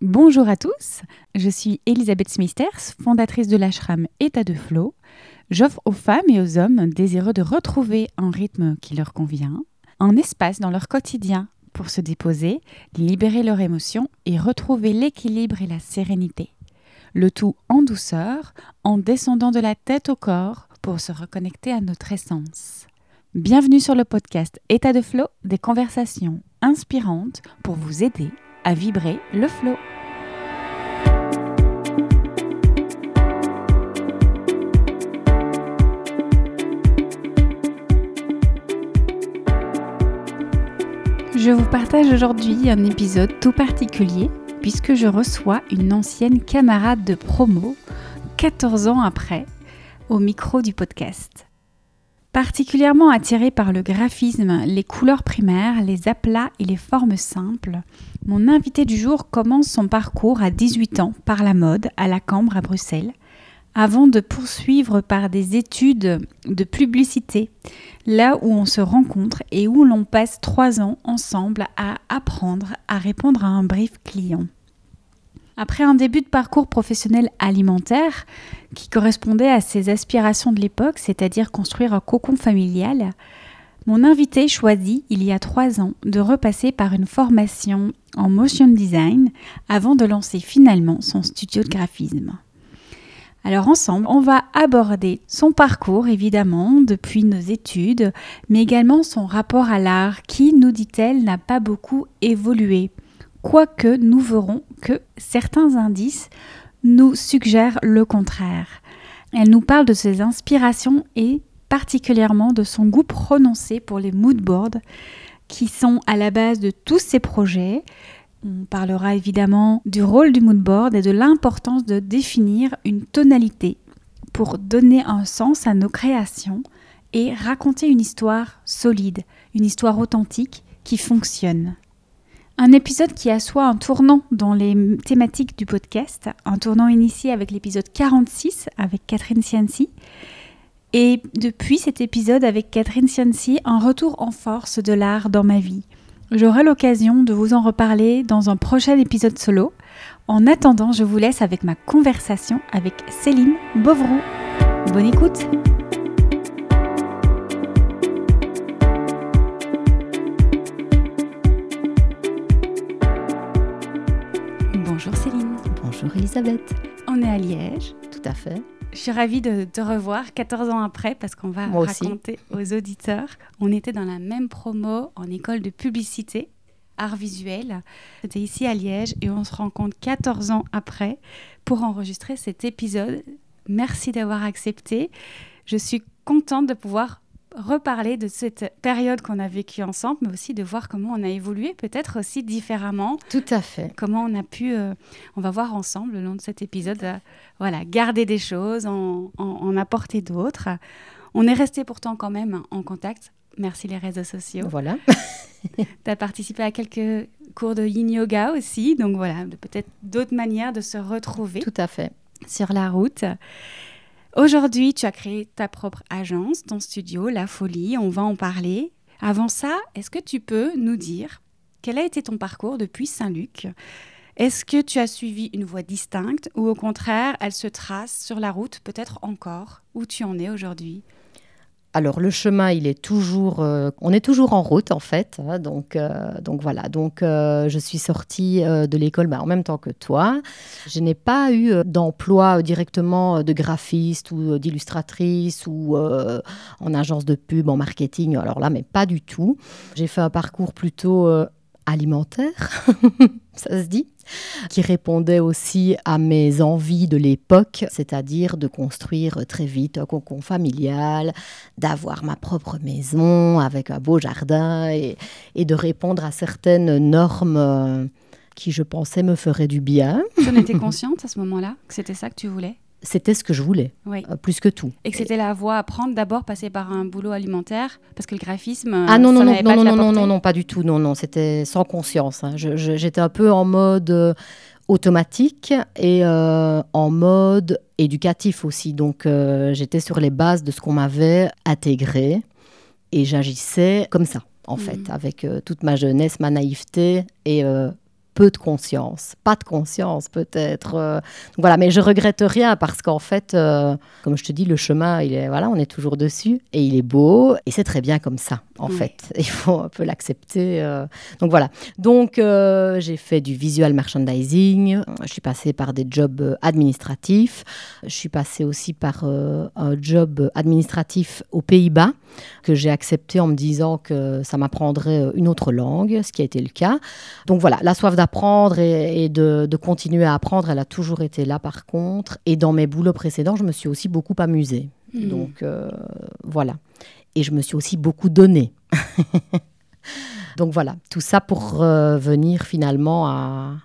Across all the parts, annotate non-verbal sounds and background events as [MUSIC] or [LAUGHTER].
Bonjour à tous, je suis Elisabeth Smithers, fondatrice de l'ashram État de Flow. J'offre aux femmes et aux hommes désireux de retrouver un rythme qui leur convient, un espace dans leur quotidien pour se déposer, libérer leurs émotions et retrouver l'équilibre et la sérénité. Le tout en douceur, en descendant de la tête au corps pour se reconnecter à notre essence. Bienvenue sur le podcast État de Flow, des conversations inspirantes pour vous aider à vibrer le flow. Je vous partage aujourd'hui un épisode tout particulier puisque je reçois une ancienne camarade de promo 14 ans après au micro du podcast. Particulièrement attiré par le graphisme, les couleurs primaires, les aplats et les formes simples, mon invité du jour commence son parcours à 18 ans par la mode à la Cambre à Bruxelles, avant de poursuivre par des études de publicité, là où on se rencontre et où l'on passe trois ans ensemble à apprendre à répondre à un brief client. Après un début de parcours professionnel alimentaire qui correspondait à ses aspirations de l'époque, c'est-à-dire construire un cocon familial, mon invité choisit, il y a trois ans, de repasser par une formation en motion design avant de lancer finalement son studio de graphisme. Alors ensemble, on va aborder son parcours évidemment depuis nos études, mais également son rapport à l'art qui, nous dit-elle, n'a pas beaucoup évolué quoique nous verrons que certains indices nous suggèrent le contraire. Elle nous parle de ses inspirations et particulièrement de son goût prononcé pour les moodboards qui sont à la base de tous ses projets. On parlera évidemment du rôle du moodboard et de l'importance de définir une tonalité pour donner un sens à nos créations et raconter une histoire solide, une histoire authentique qui fonctionne. Un épisode qui assoit un tournant dans les thématiques du podcast, un tournant initié avec l'épisode 46 avec Catherine Cianci. Et depuis cet épisode avec Catherine Cianci, un retour en force de l'art dans ma vie. J'aurai l'occasion de vous en reparler dans un prochain épisode solo. En attendant, je vous laisse avec ma conversation avec Céline Bovroux. Bonne écoute! Bonjour Elisabeth. On est à Liège. Tout à fait. Je suis ravie de te revoir 14 ans après parce qu'on va raconter aux auditeurs. On était dans la même promo en école de publicité, art visuel. C'était ici à Liège et on se rencontre 14 ans après pour enregistrer cet épisode. Merci d'avoir accepté. Je suis contente de pouvoir reparler de cette période qu'on a vécue ensemble, mais aussi de voir comment on a évolué, peut-être aussi différemment. Tout à fait. Comment on a pu, euh, on va voir ensemble le long de cet épisode, euh, voilà, garder des choses, en, en, apporter d'autres. On est resté pourtant quand même en contact. Merci les réseaux sociaux. Voilà. [LAUGHS] tu as participé à quelques cours de yin yoga aussi, donc voilà, peut-être d'autres manières de se retrouver. Tout à fait. Sur la route. Aujourd'hui, tu as créé ta propre agence, ton studio, La Folie, on va en parler. Avant ça, est-ce que tu peux nous dire quel a été ton parcours depuis Saint-Luc? Est-ce que tu as suivi une voie distincte ou au contraire, elle se trace sur la route, peut-être encore, où tu en es aujourd'hui? Alors le chemin, il est toujours, euh, on est toujours en route en fait. Hein, donc, euh, donc voilà. Donc euh, je suis sortie de l'école bah, en même temps que toi. Je n'ai pas eu d'emploi directement de graphiste ou d'illustratrice ou en agence de pub, en marketing. Alors là, mais pas du tout. J'ai fait un parcours plutôt alimentaire, [LAUGHS] ça se dit, qui répondait aussi à mes envies de l'époque, c'est-à-dire de construire très vite un cocon familial, d'avoir ma propre maison avec un beau jardin et, de répondre à certaines normes euh, qui, je pensais, me feraient du bien. Tu en étais [LAUGHS] consciente à ce moment-là que c'était ça que tu voulais? c'était ce que je voulais, euh, plus que tout. Et que c'était la voie à prendre, d'abord passer par un boulot alimentaire, parce que le graphisme. Ah non, euh, non, non, non, non, non, pas du tout, non, non, c'était sans conscience. Hein. J'étais un peu en mode euh, automatique et en mode éducatif aussi. Donc j'étais sur les bases de ce qu'on m'avait intégré et j'agissais comme ça, en mm. fait, avec toute ma jeunesse, ma naïveté et peu de conscience, pas de conscience peut-être. Euh. voilà, mais je regrette rien parce qu'en fait, euh, comme je te dis, le chemin, il est voilà, on est toujours dessus et il est beau et c'est très bien comme ça en fait. [LAUGHS] Il faut un peu l'accepter. Euh. Donc voilà. Donc j'ai fait du visual merchandising. Je suis passée par des jobs administratifs. Je suis passée aussi par un job administratif aux Pays-Bas que j'ai accepté en me disant que ça m'apprendrait une autre langue, ce qui a été le cas. Donc voilà, la soif d'apprendre et, de, continuer à apprendre, elle a toujours été là par contre. Et dans mes boulots précédents, je me suis aussi beaucoup amusée. Hmm. Donc euh, voilà. Et je me suis aussi beaucoup donnée. [LAUGHS] Donc voilà, tout ça pour venir finalement à,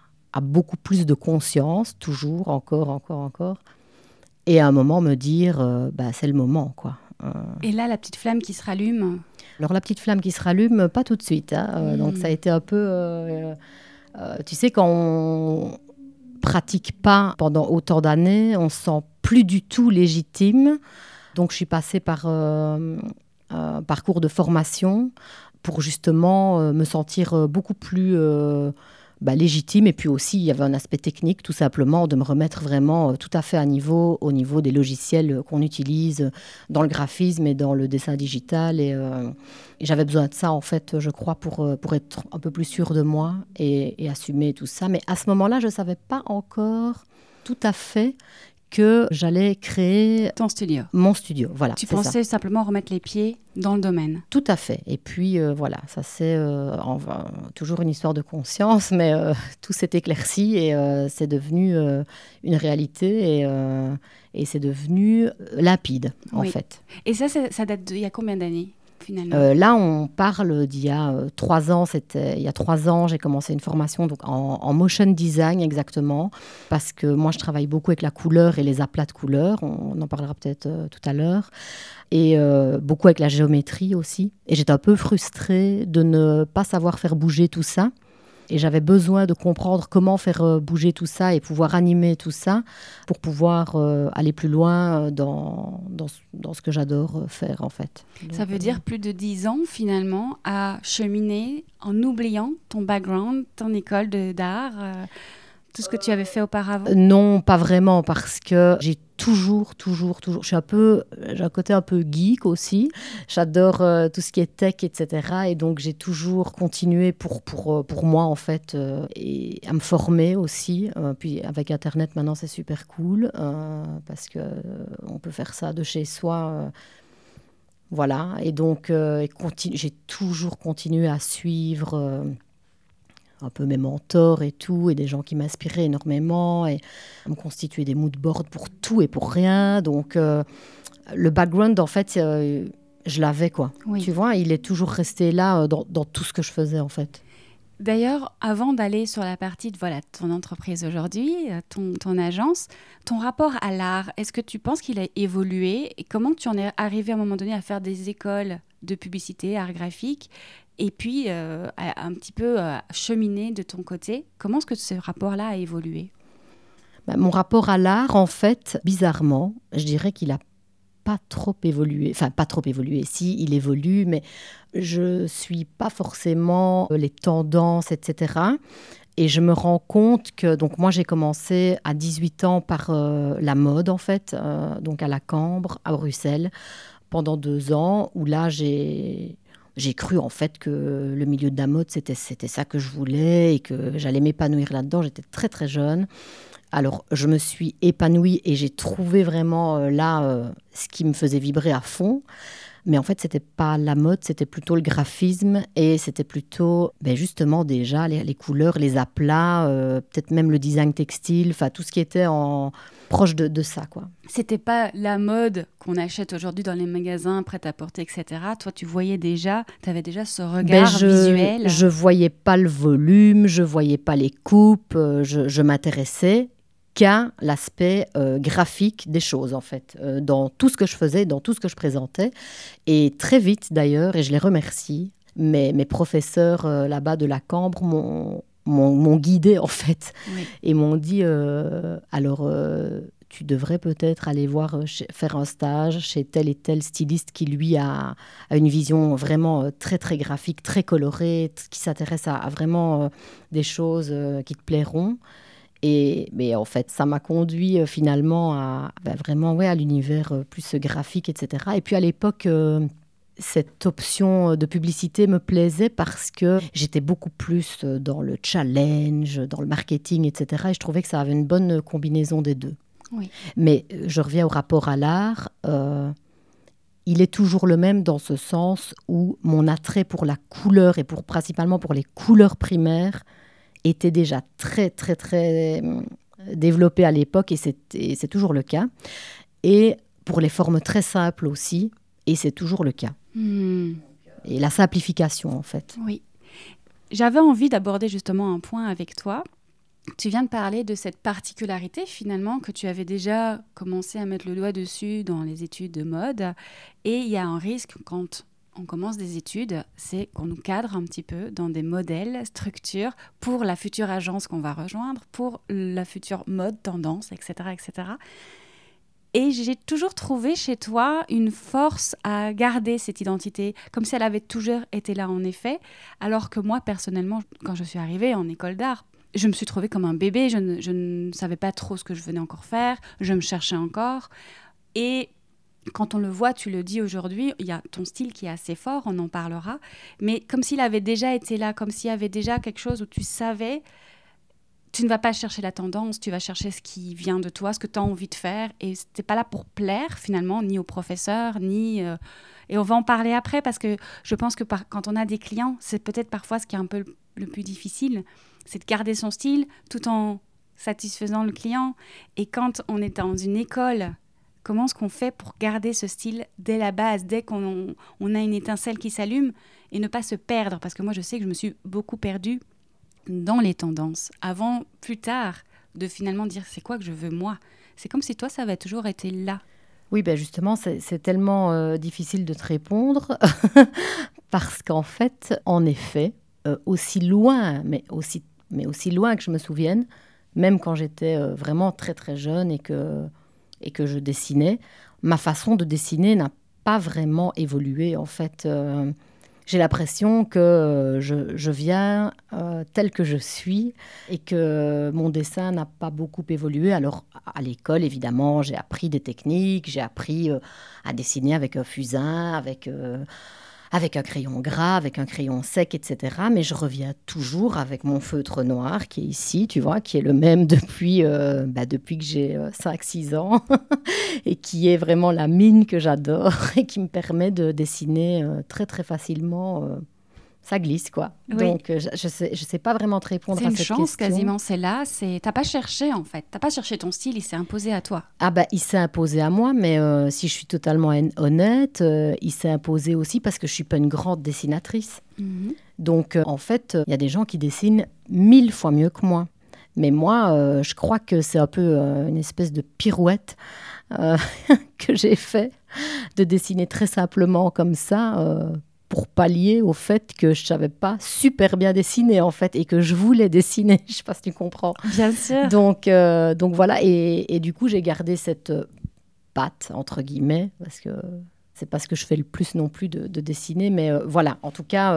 beaucoup plus de conscience, toujours, encore, encore, encore. Et à un moment me dire, euh, bah, c'est le moment, quoi. Euh. Et là, la petite flamme qui se rallume? Alors la petite flamme qui se rallume, pas tout de suite. Hein. Donc hmm. ça a été un peu euh, tu sais, quand on pratique pas pendant autant d'années, on se sent plus du tout légitime. Donc, je suis passée par euh, un parcours de formation pour justement euh, me sentir beaucoup plus bah, légitime. Et puis aussi, il y avait un aspect technique, tout simplement, de me remettre vraiment euh, tout à fait à niveau, au niveau des logiciels qu'on utilise dans le graphisme et dans le dessin digital. Et, euh, j'avais besoin de ça, en fait, je crois, pour, euh, pour être un peu plus sûre de moi et, et assumer tout ça. Mais à ce moment-là, je ne savais pas encore tout à fait que j'allais créer ton studio. Mon studio, voilà. Tu pensais simplement remettre les pieds dans le domaine. Tout à fait. Et puis euh, voilà, ça c'est euh, toujours une histoire de conscience, [LAUGHS] mais euh, tout s'est éclairci et c'est devenu une réalité et, et c'est devenu limpide en fait. Et ça, ça date d'il y a combien d'années? Euh, là, on parle d'il y a euh, trois ans. Il y a trois ans, j'ai commencé une formation donc en, motion design exactement, parce que moi, je travaille beaucoup avec la couleur et les aplats de couleurs. On, en parlera peut-être euh, tout à l'heure. Et beaucoup avec la géométrie aussi. Et j'étais un peu frustrée de ne pas savoir faire bouger tout ça. Et j'avais besoin de comprendre comment faire euh, bouger tout ça et pouvoir animer tout ça pour pouvoir euh, aller plus loin euh, dans, dans, ce que j'adore faire en fait. ça veut dire plus de dix ans finalement à cheminer en oubliant ton background, ton école d'art tout ce que tu avais fait auparavant? Non, pas vraiment, parce que j'ai toujours, toujours, toujours. Je un peu, j'ai un côté un peu geek aussi. J'adore euh, tout ce qui est tech, etc. Et donc j'ai toujours continué pour pour euh, pour moi en fait euh, et à me former aussi. puis avec Internet maintenant c'est super cool parce que on peut faire ça de chez soi. voilà. Et donc j'ai toujours continué à suivre un peu mes mentors et tout, et des gens qui m'inspiraient énormément, et me constituer des moodboards pour tout et pour rien. Donc, euh, le background, en fait, euh, je l'avais, quoi. Tu vois, il est toujours resté là euh, dans, dans, tout ce que je faisais, en fait. D'ailleurs, avant d'aller sur la partie de voilà, ton entreprise aujourd'hui, ton, ton, agence, ton rapport à l'art, est-ce que tu penses qu'il a évolué et comment tu en es arrivé à un moment donné à faire des écoles de publicité, art graphique et puis euh, un petit peu euh, cheminer de ton côté? Comment est-ce que ce rapport-là a évolué? Bah, Mon rapport à l'art, en fait, bizarrement, je dirais qu'il a pas trop évolué. Enfin, pas trop évolué. Si, il évolue, mais je suis pas forcément les tendances, etc. Et je me rends compte que, donc moi j'ai commencé à 18 ans par euh, la mode en fait, donc à la Cambre, à Bruxelles, pendant deux ans, où là j'ai j'ai cru en fait que le milieu de la mode, c'était ça que je voulais et que j'allais m'épanouir là-dedans. J'étais très très jeune. Alors je me suis épanouie et j'ai trouvé vraiment euh, là euh, ce qui me faisait vibrer à fond. Mais en fait, c'était pas la mode, c'était plutôt le graphisme et c'était plutôt ben justement déjà les, couleurs, les aplats, euh, peut-être même le design textile, enfin tout ce qui était en proche de, ça quoi. C'était pas la mode qu'on achète aujourd'hui dans les magasins prêt à porter, etc. Toi, tu voyais déjà, tu avais déjà ce ben, regard je, visuel. Je voyais pas le volume, je voyais pas les coupes, je, je m'intéressais qu'à l'aspect euh, graphique des choses, en fait, euh, dans tout ce que je faisais, dans tout ce que je présentais. Et très vite, d'ailleurs, et je les remercie, mes, mes professeurs euh, là-bas de la Cambre m'ont, m'ont, guidé, en fait, et m'ont dit, alors, tu devrais peut-être aller voir faire un stage chez tel et tel styliste qui lui a, une vision vraiment très très graphique, très colorée, qui s'intéresse à, vraiment des choses qui te plairont. Et mais en fait, ça m'a conduit finalement à bah, vraiment ouais, à l'univers plus graphique, etc. Et puis à l'époque, cette option de publicité me plaisait parce que j'étais beaucoup plus dans le challenge, dans le marketing, etc. Et je trouvais que ça avait une bonne combinaison des deux. Mais euh, je reviens au rapport à l'art. Euh, il est toujours le même dans ce sens où mon attrait pour la couleur et pour principalement pour les couleurs primaires était déjà très très très euh, développé à l'époque et c'est toujours le cas. Et pour les formes très simples aussi, et c'est toujours le cas. Hmm. Et la simplification, en fait. Oui. J'avais envie d'aborder justement un point avec toi. Tu viens de parler de cette particularité finalement que tu avais déjà commencé à mettre le doigt dessus dans les études de mode. Et il y a un risque quand on commence des études, c'est qu'on nous cadre un petit peu dans des modèles, structures pour la future agence qu'on va rejoindre, pour la future mode, tendance, etc. etc. Et j'ai toujours trouvé chez toi une force à garder cette identité, comme si elle avait toujours été là en effet, alors que moi personnellement, quand je suis arrivée en école d'art, je me suis trouvée comme un bébé, je ne, savais pas trop ce que je venais encore faire, je me cherchais encore. Et quand on le voit, tu le dis aujourd'hui, il y a ton style qui est assez fort, on en parlera, mais comme s'il avait déjà été là, comme s'il y avait déjà quelque chose où tu savais tu ne vas pas chercher la tendance, tu vas chercher ce qui vient de toi, ce que tu as envie de faire. Et tu n'es pas là pour plaire finalement, ni au professeur, ni... Euh, et on va en parler après parce que je pense que quand on a des clients, c'est peut-être parfois ce qui est un peu le, plus difficile, c'est de garder son style tout en satisfaisant le client. Et quand on est dans une école, comment est-ce qu'on fait pour garder ce style dès la base, dès qu'on on a une étincelle qui s'allume et ne pas se perdre? Parce que moi, je sais que je me suis beaucoup perdue dans les tendances, avant, plus tard, de finalement dire c'est quoi que je veux moi? C'est comme si toi, ça avait toujours été là. Oui, ben justement, c'est tellement euh, difficile de te répondre [LAUGHS] parce qu'en fait, en effet, euh, aussi loin, mais aussi, mais aussi loin que je me souvienne, même quand j'étais euh, vraiment très très jeune et que, et que je dessinais, ma façon de dessiner n'a pas vraiment évolué en fait j'ai l'impression que euh, je, viens euh, tel que je suis et que mon dessin n'a pas beaucoup évolué. Alors à l'école, évidemment, j'ai appris des techniques, j'ai appris euh, à dessiner avec un fusain, avec avec un crayon gras, avec un crayon sec, etc. Mais je reviens toujours avec mon feutre noir qui est ici, tu vois, qui est le même depuis, euh, bah, depuis que j'ai 5-6 euh, ans [LAUGHS] et qui est vraiment la mine que j'adore [LAUGHS] et qui me permet de dessiner euh, très très facilement ça glisse quoi. Donc euh, je, ne sais je sais pas vraiment te répondre à cette question. C'est une chance quasiment, c'est là, c'est t'as pas cherché en fait, t'as pas cherché ton style, il s'est imposé à toi. Ah bah il s'est imposé à moi, mais euh, si je suis totalement honnête, euh, il s'est imposé aussi parce que je suis pas une grande dessinatrice. Mhm. Donc en fait, il y a des gens qui dessinent mille fois mieux que moi. Mais moi, je crois que c'est un peu une espèce de pirouette [LAUGHS] que j'ai fait de dessiner très simplement comme ça pour pallier au fait que je savais pas super bien dessiner en fait et que je voulais dessiner. [LAUGHS] je sais pas si tu comprends. Bien sûr. Donc, euh, donc voilà. Et, du coup, j'ai gardé cette euh, patte entre guillemets parce que c'est pas ce que je fais le plus non plus de, dessiner, mais euh, voilà. En tout cas,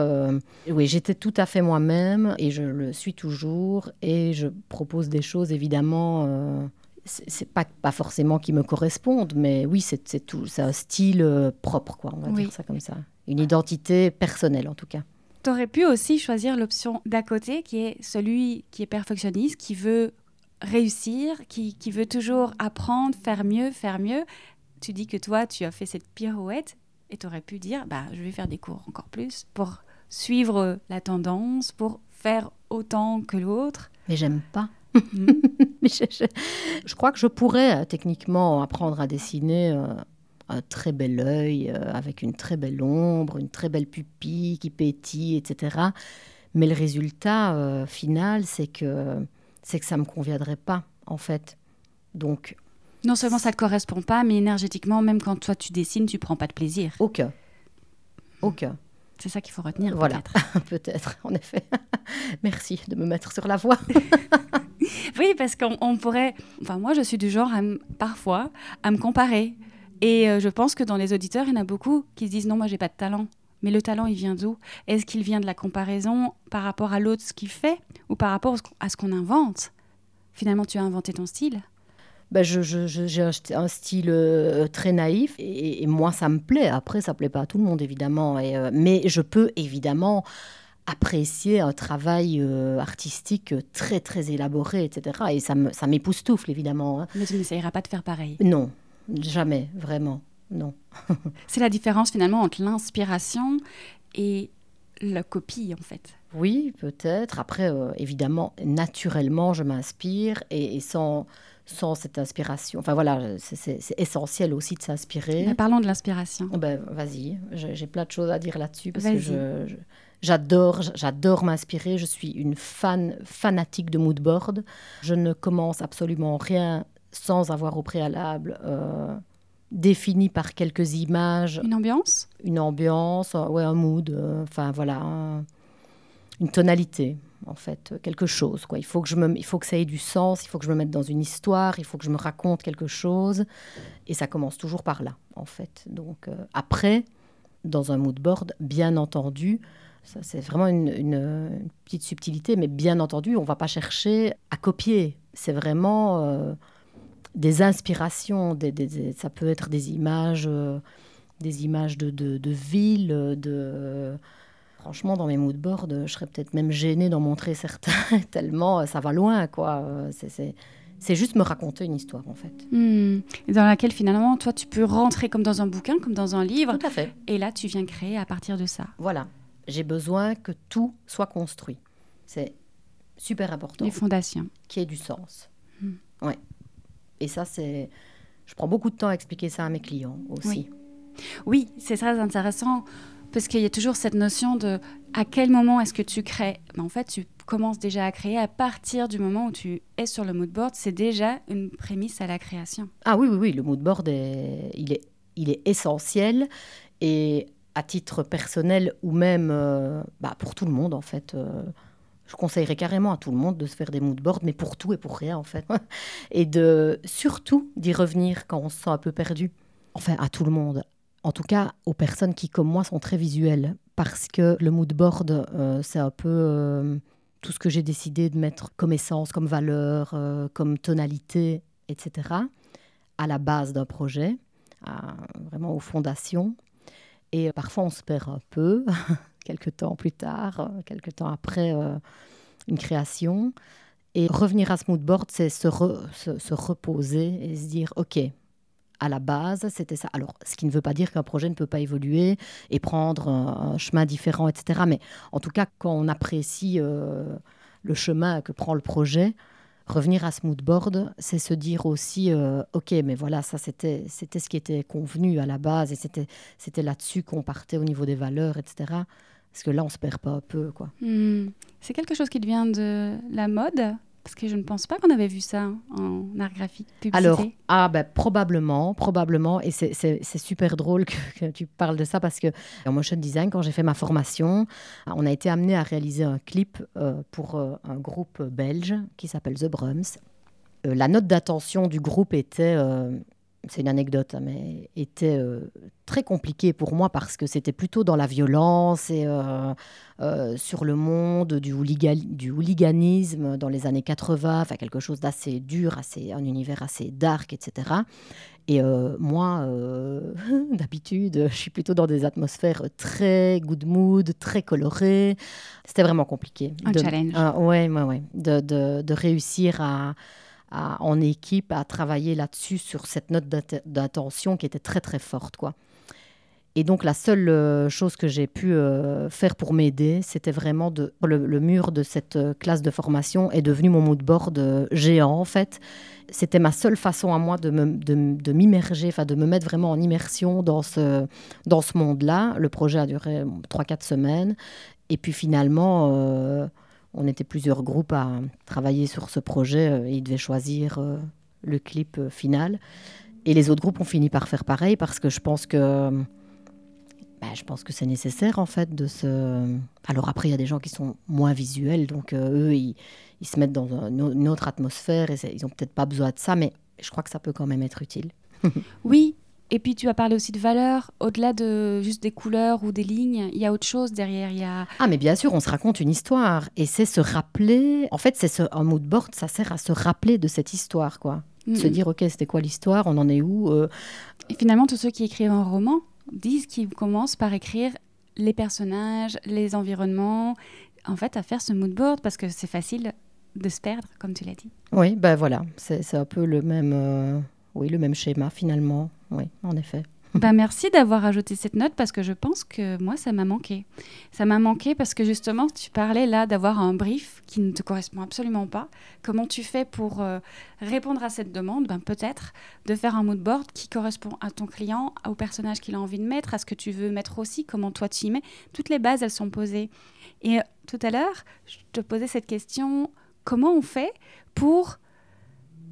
oui, j'étais tout à fait moi-même et je le suis toujours et je propose des choses évidemment c'est pas, pas forcément qui me correspondent, mais oui, c'est tout, c'est un style propre, quoi, on va dire ça comme ça une identité personnelle en tout cas. Tu aurais pu aussi choisir l'option d'à côté, qui est celui qui est perfectionniste, qui veut réussir, qui, qui, veut toujours apprendre, faire mieux, faire mieux. Tu dis que toi, tu as fait cette pirouette et tu aurais pu dire, bah, je vais faire des cours encore plus pour suivre la tendance, pour faire autant que l'autre. Mais j'aime pas. [LAUGHS] [LAUGHS] Hmm. je, je, crois que je pourrais euh, techniquement apprendre à dessiner. Euh, un très bel œil, euh, avec une très belle ombre, une très belle pupille qui pétille, etc. Mais le résultat euh, final, c'est que, c'est que ça ne me conviendrait pas, en fait. Donc. Non seulement ça ne correspond pas, mais énergétiquement, même quand toi tu dessines, tu prends pas de plaisir. Aucun. Aucun. C'est ça qu'il faut retenir. Voilà, peut-être, [LAUGHS] en effet. [LAUGHS] Merci de me mettre sur la voie. [LAUGHS] Oui, parce qu'on pourrait. Enfin, moi, je suis du genre, parfois, à me comparer. Et euh, je pense que dans les auditeurs, il y en a beaucoup qui se disent non, moi, j'ai pas de talent. Mais le talent, il vient d'où? Est-ce qu'il vient de la comparaison par rapport à l'autre, ce qu'il fait, ou par rapport à ce qu'on invente? Finalement, tu as inventé ton style ben je, j'ai un style euh, très naïf et, moi ça me plaît. Après ça plaît pas à tout le monde évidemment, et, euh, mais je peux évidemment apprécier un travail euh, artistique très très élaboré, etc. Et ça, me, ça m'époustoufle évidemment. Hein. Mais tu n'essayeras pas de faire pareil Non, jamais, vraiment, non. [LAUGHS] C'est la différence finalement entre l'inspiration et la copie en fait. Oui, peut-être. Après, euh, évidemment, naturellement, je m'inspire et, sans, sans cette inspiration. Enfin voilà, c'est essentiel aussi de s'inspirer. parlons de l'inspiration. Ben, vas-y, j'ai plein de choses à dire là-dessus parce que je J'adore, j'adore m'inspirer. Je suis une fan fanatique de moodboard. Je ne commence absolument rien sans avoir au préalable euh, défini par quelques images. Une ambiance? Une ambiance, ouais, un mood. Euh, enfin voilà, une tonalité en fait, quelque chose. Quoi. Il, faut que je me, il faut que ça ait du sens, il faut que je me mette dans une histoire, il faut que je me raconte quelque chose. Et ça commence toujours par là, en fait. Donc euh, après, dans un moodboard, bien entendu, c'est vraiment une, petite subtilité, mais bien entendu, on ne va pas chercher à copier. C'est vraiment euh, des inspirations. ça peut être des images, euh, des images de, de, villes. De, franchement, dans mes moodboards, je serais peut-être même gênée d'en montrer certains, [LAUGHS] tellement ça va loin. quoi. C'est juste me raconter une histoire, en fait. Hmm. dans laquelle, finalement, toi, tu peux rentrer comme dans un bouquin, comme dans un livre. Tout à fait. Et là, tu viens créer à partir de ça. Voilà j'ai besoin que tout soit construit. C'est super important. Les fondations. Qui ait du sens. Hmm. Ouais. Et ça, c'est. Je prends beaucoup de temps à expliquer ça à mes clients aussi. Oui, c'est très intéressant parce qu'il y a toujours cette notion de à quel moment est-ce que tu crées. Mais en fait, tu commences déjà à créer à partir du moment où tu es sur le mood board. C'est déjà une prémisse à la création. Ah oui, oui, oui. Le mood board, est, il, est, il est essentiel. Et à titre personnel ou même euh, bah, pour tout le monde en fait. Euh, je conseillerais carrément à tout le monde de se faire des moodboards, mais pour tout et pour rien en fait. [LAUGHS] et de surtout d'y revenir quand on se sent un peu perdu. Enfin, à tout le monde. En tout cas, aux personnes qui, comme moi, sont très visuelles. Parce que le moodboard, euh, c'est un peu tout ce que j'ai décidé de mettre comme essence, comme valeur, comme tonalité, etc. à la base d'un projet, vraiment aux fondations. Et euh, parfois, on se perd un peu, [LAUGHS] quelques temps plus tard, euh, quelques temps après euh, une création. Et revenir à ce mood board, c'est se, se, reposer et se dire, OK, à la base, c'était ça. Alors, ce qui ne veut pas dire qu'un projet ne peut pas évoluer et prendre un, chemin différent, etc. Mais en tout cas, quand on apprécie le chemin que prend le projet, revenir à ce mood board, c'est se dire aussi, euh, ok, mais voilà, ça c'était c'était ce qui était convenu à la base et c'était c'était là-dessus qu'on partait au niveau des valeurs, etc. Parce que là, on se perd pas un peu, quoi. Hmm. C'est quelque chose qui devient de la mode parce que je ne pense pas qu'on avait vu ça en art graphique, publicité. Alors, ah ben, probablement, probablement. Et c'est super drôle que, tu parles de ça parce que en motion design, quand j'ai fait ma formation, on a été amené à réaliser un clip euh, pour euh, un groupe belge qui s'appelle The Brums. Euh, la note d'attention du groupe était c'est une anecdote, hein, mais était euh, très compliqué pour moi parce que c'était plutôt dans la violence et euh, euh, sur le monde du, du, hooliganisme dans les années 80, enfin quelque chose d'assez dur, assez, un univers assez dark, etc. Et moi, [LAUGHS] d'habitude, je suis plutôt dans des atmosphères très good mood, très colorées. C'était vraiment compliqué. Un challenge. Oui, ouais, ouais, de, de, de réussir à en équipe à travailler là-dessus, sur cette note d'attention qui était très très forte. quoi. Et donc la seule euh, chose que j'ai pu euh, faire pour m'aider, c'était vraiment de le, mur de cette euh, classe de formation est devenu mon mood board géant en fait. C'était ma seule façon à moi de, de, m'immerger, enfin de me mettre vraiment en immersion dans ce, dans ce monde-là. Le projet a duré 3-4 semaines. Et puis finalement, on était plusieurs groupes à travailler sur ce projet euh, et ils devaient choisir euh, le clip euh, final. Et les autres groupes ont fini par faire pareil parce que je pense que bah, je pense que c'est nécessaire en fait de se. Alors après, il y a des gens qui sont moins visuels, donc eux, ils, ils, se mettent dans une autre atmosphère et ils n'ont peut-être pas besoin de ça, mais je crois que ça peut quand même être utile. [LAUGHS] oui, et puis tu as parlé aussi de valeur, au-delà de juste des couleurs ou des lignes, il y a autre chose derrière. Il y a... Ah mais bien sûr, on se raconte une histoire et c'est se rappeler. En fait, c'est ce, un mood board, ça sert à se rappeler de cette histoire, quoi. Se dire ok, c'était quoi l'histoire, on en est où. Euh? Et finalement, tous ceux qui écrivent un roman disent qu'ils commencent par écrire les personnages, les environnements, en fait, à faire ce mood board parce que c'est facile de se perdre, comme tu l'as dit. Oui, ben voilà, c'est un peu le même. Euh, oui, le même schéma finalement. Oui, en effet. [LAUGHS] Ben merci d'avoir ajouté cette note parce que je pense que moi, ça m'a manqué. Ça m'a manqué parce que justement, tu parlais là d'avoir un brief qui ne te correspond absolument pas. Comment tu fais pour euh, répondre à cette demande? Ben, Peut-être de faire un mood board qui correspond à ton client, au personnage qu'il a envie de mettre, à ce que tu veux mettre aussi, comment toi tu y mets. Toutes les bases, elles sont posées. Et euh, tout à l'heure, je te posais cette question, comment on fait pour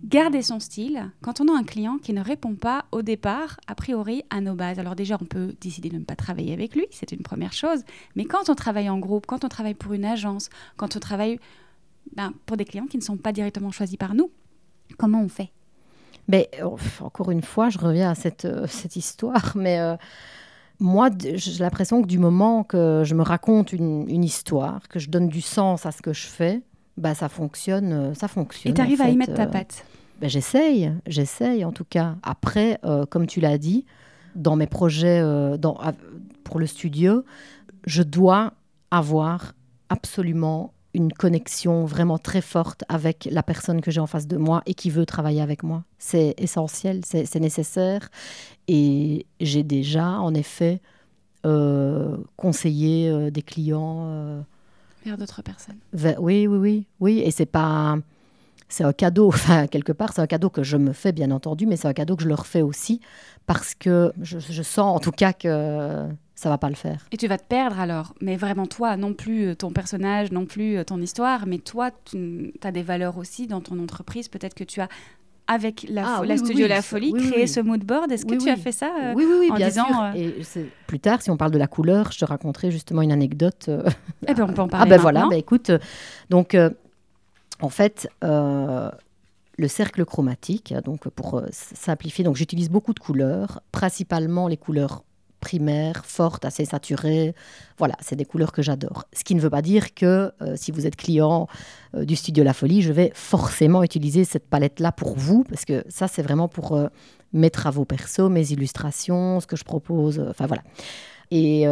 garder son style quand on a un client qui ne répond pas au départ, a priori, à nos bases. Alors déjà, on peut décider de ne pas travailler avec lui, c'est une première chose. Mais quand on travaille en groupe, quand on travaille pour une agence, quand on travaille ben, pour des clients qui ne sont pas directement choisis par nous, comment on fait? Mais, oh, Encore une fois, je reviens à cette, euh, cette histoire, mais... Euh, moi, j'ai l'impression que du moment que je me raconte une, une, histoire, que je donne du sens à ce que je fais, bah, ça fonctionne, euh, ça fonctionne. Et tu arrives à y mettre ta patte ben, j'essaye, j'essaye en tout cas. Après, euh, comme tu l'as dit, dans mes projets euh, dans, pour le studio, je dois avoir absolument une connexion vraiment très forte avec la personne que j'ai en face de moi et qui veut travailler avec moi. C'est essentiel, c'est nécessaire. Et j'ai déjà, en effet, euh, conseillé des clients. Vers d'autres personnes. oui, oui, oui, oui. Et c'est pas c'est un cadeau, [LAUGHS] enfin quelque part c'est un cadeau que je me fais bien entendu, mais c'est un cadeau que je leur fais aussi parce que je, sens en tout cas que ça va pas le faire. Et tu vas te perdre alors, mais vraiment toi, non plus euh, ton personnage, non plus euh, ton histoire, mais toi tu as des valeurs aussi dans ton entreprise, peut-être que tu as avec la, ah studio La Folie, créé ce mood board. Est-ce que tu as fait ça euh, Oui, oui, oui, en bien disant, sûr. Et plus tard, si on parle de la couleur, je te raconterai justement une anecdote. Eh ben, on peut en parler. Ah ben voilà, ben écoute, donc en fait, euh, le cercle chromatique, donc pour euh, simplifier, donc j'utilise beaucoup de couleurs, principalement les couleurs primaires, fortes, assez saturées. Voilà, c'est des couleurs que j'adore. Ce qui ne veut pas dire que euh, si vous êtes client du studio La Folie, je vais forcément utiliser cette palette-là pour vous, parce que ça, c'est vraiment pour mes travaux perso, mes illustrations, ce que je propose. Enfin voilà. Et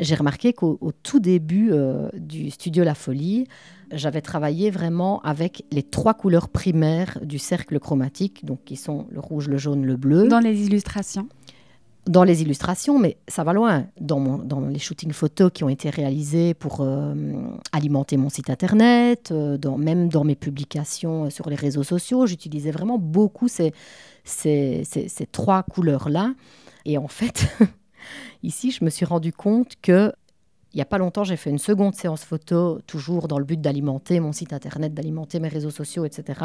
j'ai remarqué qu'au tout début du studio La Folie, j'avais travaillé vraiment avec les trois couleurs primaires du cercle chromatique, donc qui sont le rouge, le jaune, le bleu. Dans les illustrations dans les illustrations, mais ça va loin. Dans, les shootings photos qui ont été réalisés pour euh, alimenter mon site internet, euh, dans, même dans mes publications sur les réseaux sociaux, j'utilisais vraiment beaucoup ces trois couleurs-là. Et en fait, [LAUGHS] ici, je me suis rendu compte que il n'y a pas longtemps, j'ai fait une seconde séance photo, toujours dans le but d'alimenter mon site internet, d'alimenter mes réseaux sociaux, etc.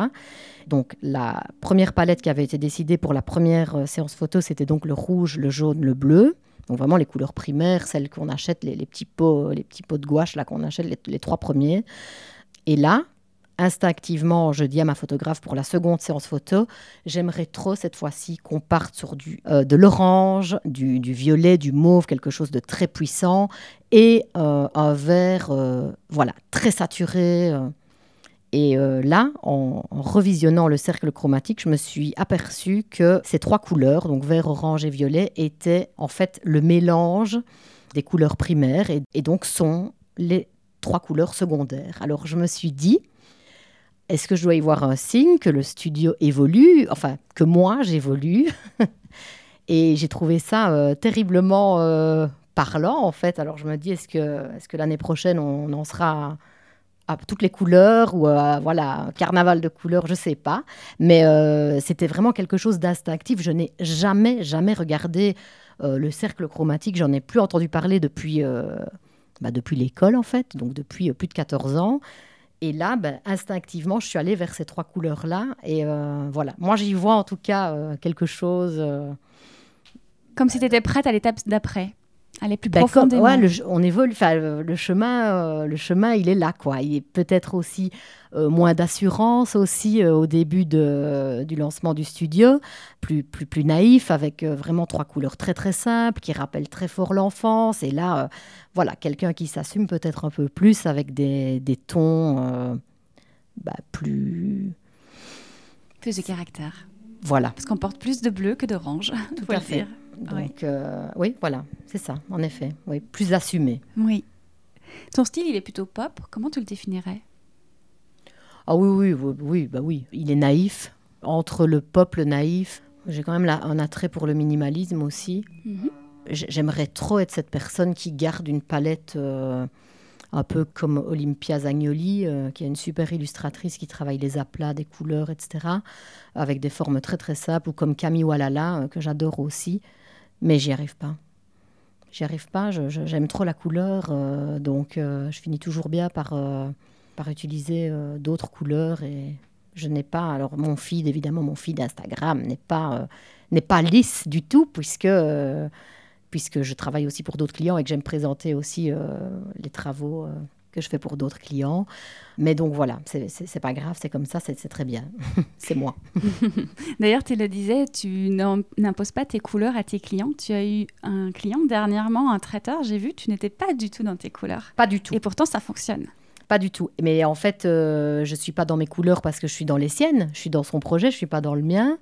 Donc la première palette qui avait été décidée pour la première euh, séance photo, c'était donc le rouge, le jaune, le bleu. Donc vraiment les couleurs primaires, celles qu'on achète, les, petits pots, les petits pots de gouache là qu'on achète, les, les trois premiers. Et là, instinctivement, je dis à ma photographe pour la seconde séance photo, j'aimerais trop cette fois-ci qu'on parte sur du, euh, de l'orange, du, violet, du mauve, quelque chose de très puissant, et euh, un vert, euh, voilà, très saturé. Et là, en, revisionnant le cercle chromatique, je me suis aperçue que ces trois couleurs, donc vert, orange et violet, étaient en fait le mélange des couleurs primaires et, et donc sont les trois couleurs secondaires. Alors je me suis dit, est-ce que je dois y voir un signe que le studio évolue, enfin que moi j'évolue [LAUGHS] Et j'ai trouvé ça euh, terriblement euh, parlant en fait. Alors je me dis, est-ce que, est que l'année prochaine on en sera à toutes les couleurs ou à, voilà, un carnaval de couleurs, je sais pas. Mais euh, c'était vraiment quelque chose d'instinctif. Je n'ai jamais, jamais regardé le cercle chromatique. J'en ai plus entendu parler depuis, bah, depuis l'école en fait, donc depuis plus de 14 ans. Et là, ben, instinctivement, je suis allée vers ces trois couleurs-là. Et euh, voilà, moi j'y vois en tout cas euh, quelque chose. Euh, Comme si tu étais prête à l'étape d'après. Aller plus comme- ouais, le, on évolue. Enfin, le, le chemin, euh, le chemin, il est là, quoi. Il est peut-être aussi euh, moins d'assurance aussi euh, au début de, du lancement du studio, plus plus plus naïf, avec vraiment trois couleurs très très simples qui rappellent très fort l'enfance. Et là, voilà, quelqu'un qui s'assume peut-être un peu plus avec des, des tons bah, plus, Plus de caractère. voilà. Parce qu'on porte plus de bleu que d'orange. [LAUGHS] Tout à fait. dire. Donc euh, oui, voilà, c'est ça, en effet, oui, plus assumé. Oui. Ton style, il est plutôt pop. Comment tu le définirais? Ah oui, oui, oui, oui, bah oui. Il est naïf. Entre le pop, le naïf, j'ai quand même un attrait pour le minimalisme aussi. Mhm. J'aimerais trop être cette personne qui garde une palette euh, un peu comme Olympia Zagnoli, euh, qui est une super illustratrice qui travaille les aplats, des couleurs, etc., avec des formes très très simples, ou comme Camille Walala, euh, que j'adore aussi. Mais j'y arrive pas. J'y arrive pas, j'aime trop la couleur, euh, donc euh, je finis toujours bien par, euh, par utiliser d'autres couleurs et je n'ai pas. Alors mon feed, évidemment, mon feed Instagram n'est pas, n'est pas lisse du tout puisque, puisque je travaille aussi pour d'autres clients et que j'aime présenter aussi les travaux que je fais pour d'autres clients. Mais donc voilà, c'est pas grave, c'est comme ça, c'est très bien. [LAUGHS] c'est moi. [LAUGHS] D'ailleurs, tu le disais, tu n'im- n'imposes pas tes couleurs à tes clients. Tu as eu un client dernièrement, un traiteur, j'ai vu, tu n'étais pas du tout dans tes couleurs. Pas du tout. Et pourtant, ça fonctionne. Pas du tout. Mais en fait, euh, je suis pas dans mes couleurs parce que je suis dans les siennes. Je suis dans son projet, je suis pas dans le mien.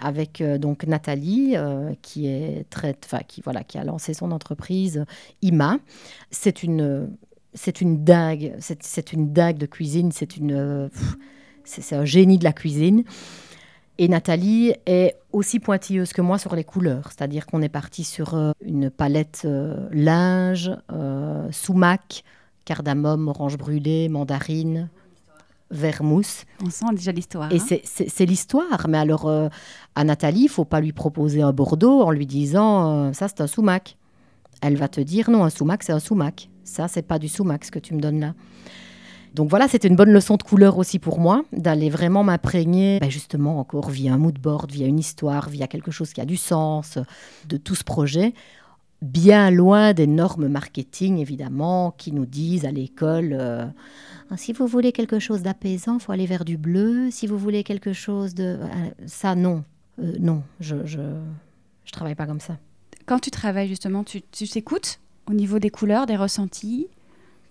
Avec euh, donc Nathalie, euh, qui est très, qui voilà, qui a lancé son entreprise Ima. C'est une, c'est une dingue. C'est une dingue de cuisine. C'est une, euh, c'est un génie de la cuisine. Et Nathalie est aussi pointilleuse que moi sur les couleurs, c'est-à-dire qu'on est parti sur euh, une palette euh, linge, euh, sumac, cardamome, orange brûlée, mandarine, vermousse. On sent déjà l'histoire. Et hein. c'est- l'histoire. Mais alors, euh, à Nathalie, il faut pas lui proposer un Bordeaux en lui disant ça, c'est un sumac. Elle va te dire non, un sumac, c'est un sumac. Ça, c'est pas du sumac ce que tu me donnes là. Donc voilà, c'était une bonne leçon de couleur aussi pour moi, d'aller vraiment m'imprégner, ben justement encore via un mood board, via une histoire, via quelque chose qui a du sens, de tout ce projet, bien loin des normes marketing évidemment qui nous disent à l'école euh, Ah, si vous voulez quelque chose d'apaisant, faut aller vers du bleu. Si vous voulez quelque chose de euh, ça, non, Euh, non, je, je je travaille pas comme ça. Quand tu travailles justement, tu t'écoutes au niveau des couleurs, des ressentis.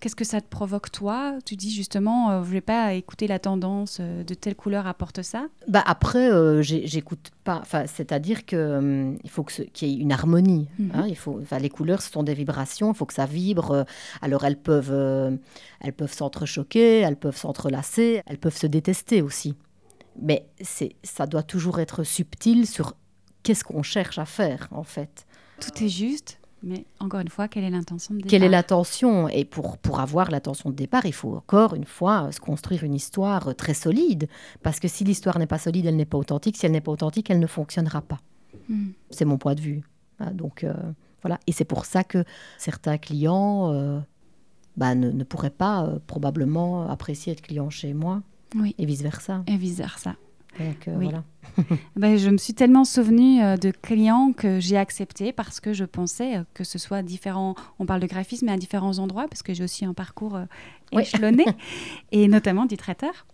Qu'est-ce que ça te provoque toi? Tu dis justement, euh, je vais pas écouter la tendance euh, de telle couleur apporte ça. Bah après, euh, j'écoute pas. Enfin, c'est-à-dire que hum, il faut que ce- qu'il y ait une harmonie. Mhm. hein, il faut. Les couleurs, ce sont des vibrations. Il faut que ça vibre. euh, Alors elles peuvent, euh, elles peuvent s'entrechoquer, elles peuvent s'entrelacer, elles peuvent se détester aussi. Mais c'est, ça doit toujours être subtil sur qu'est-ce qu'on cherche à faire en fait. Tout est juste, mais encore une fois, quelle est l'intention de départ? Quelle est l'attention Et pour, pour avoir l'attention de départ, il faut encore une fois se construire une histoire euh, très solide. Parce que si l'histoire n'est pas solide, elle n'est pas authentique. Si elle n'est pas authentique, elle ne fonctionnera pas. Hmm. C'est mon point de vue. Ah, Donc euh, voilà. Et c'est pour ça que certains clients euh, bah, ne, ne pourraient pas euh, probablement apprécier être client chez moi Oui, et vice-versa. et vice versa. Donc euh, Oui. voilà. [LAUGHS] Ben, je me suis tellement souvenue euh, de clients que j'ai acceptés parce que je pensais euh, que ce soit différent. On parle de graphisme, mais à différents endroits, parce que j'ai aussi un parcours Oui. échelonné, [LAUGHS] et notamment du traiteur.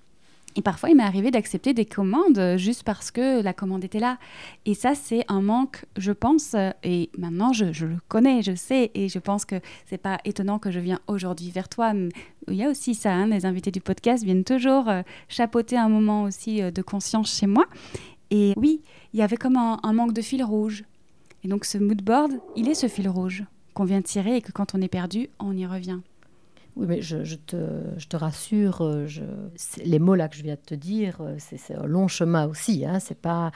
Et parfois, il m'est arrivé d'accepter des commandes juste parce que la commande était là. Et ça, c'est un manque, je pense, et maintenant, je, je le connais, je sais, et je pense que c'est pas étonnant que je viens aujourd'hui vers toi. Il y a aussi ça, hein, les invités du podcast viennent toujours euh, chapeauter un moment aussi euh, de conscience chez moi. Et oui, il y avait comme un, manque de fil rouge. Et donc ce mood board, il est ce fil rouge qu'on vient tirer et que quand on est perdu, on y revient. Oui, mais je, te, rassure, euh, les mots là que je viens de te dire, euh, c'est, un long chemin aussi. Hein, c'est pas,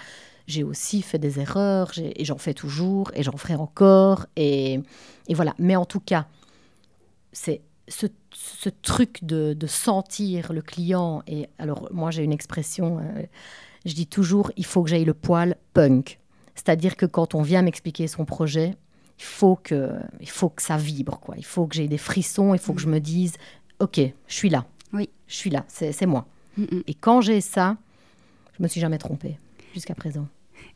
j'ai aussi fait des erreurs et j'en fais toujours et j'en ferai encore. Et voilà. Mais en tout cas, c'est ce, ce truc de, de sentir le client. Et alors, moi, j'ai une expression, euh, je dis toujours, il faut que j'aille le poil punk. C'est-à-dire que quand on vient m'expliquer son projet, il faut que, il faut que ça vibre, quoi. Il faut que j'ai des frissons, il faut que je me dise, ok, je suis là. Oui. Je suis là, c'est c'est moi. Mm, mm. Et quand j'ai ça, je me suis jamais trompée jusqu'à présent.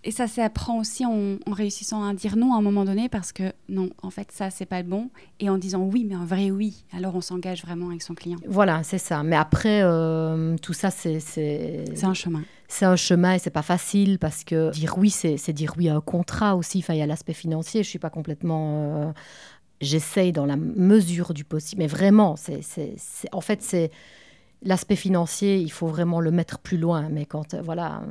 Et ça s'apprend aussi en, réussissant à dire non à un moment donné parce que non, en fait, ça, c'est pas le bon. Et en disant oui, mais un vrai oui. Alors on s'engage vraiment avec son client. Voilà, c'est ça. Mais après, euh, tout ça, c'est. C'est un chemin. C'est un chemin et c'est pas facile parce que dire oui, c'est dire oui à un contrat aussi. Enfin, il y a l'aspect financier. Je suis pas complètement. Euh, j'essaye dans la mesure du possible. Mais vraiment, c'est, en fait, c'est l'aspect financier, il faut vraiment le mettre plus loin. Mais quand, euh, voilà,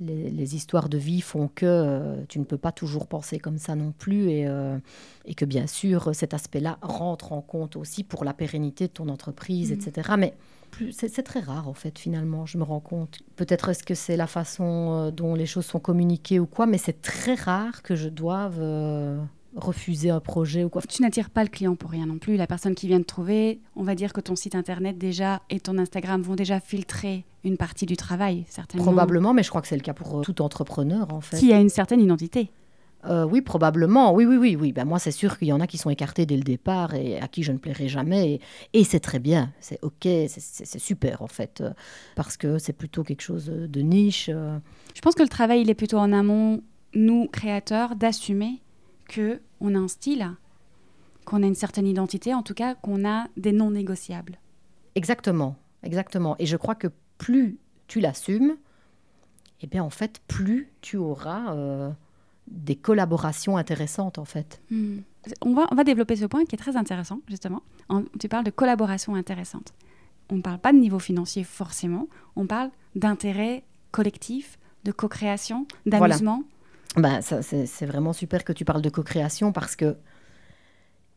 les, histoires de vie font que euh, tu ne peux pas toujours penser comme ça non plus. Et, euh, et que bien sûr, cet aspect-là rentre en compte aussi pour la pérennité de ton entreprise, mmh. etc. Mais c'est très rare en fait finalement, je me rends compte. Peut-être est-ce que c'est la façon dont les choses sont communiquées ou quoi, mais c'est très rare que je doive refuser un projet ou quoi. Tu n'attires pas le client pour rien non plus. La personne qui vient de trouver, on va dire que ton site internet déjà et ton Instagram vont déjà filtrer une partie du travail, certainement. Probablement, mais je crois que c'est le cas pour euh, tout entrepreneur en fait. Qui a une certaine identité. Euh, oui, probablement. Oui, oui, oui, oui. Ben, moi, c'est sûr qu'il y en a qui sont écartés dès le départ et à qui je ne plairai jamais. Et, c'est très bien. C'est OK. C'est super, en fait. Euh, parce que c'est plutôt quelque chose de niche. Je pense que le travail, il est plutôt en amont, nous, créateurs, d'assumer que on a un style, qu'on a une certaine identité, en tout cas qu'on a des non négociables. Exactement, exactement. Et je crois que plus tu l'assumes, eh bien en fait, plus tu auras euh, des collaborations intéressantes en fait. Hmm. On, va, on va développer ce point qui est très intéressant justement. tu parles de collaboration intéressante. On ne parle pas de niveau financier forcément, on parle d'intérêt collectif, de co-création, d'amusement. Ben, c'est vraiment super que tu parles de co-création parce que,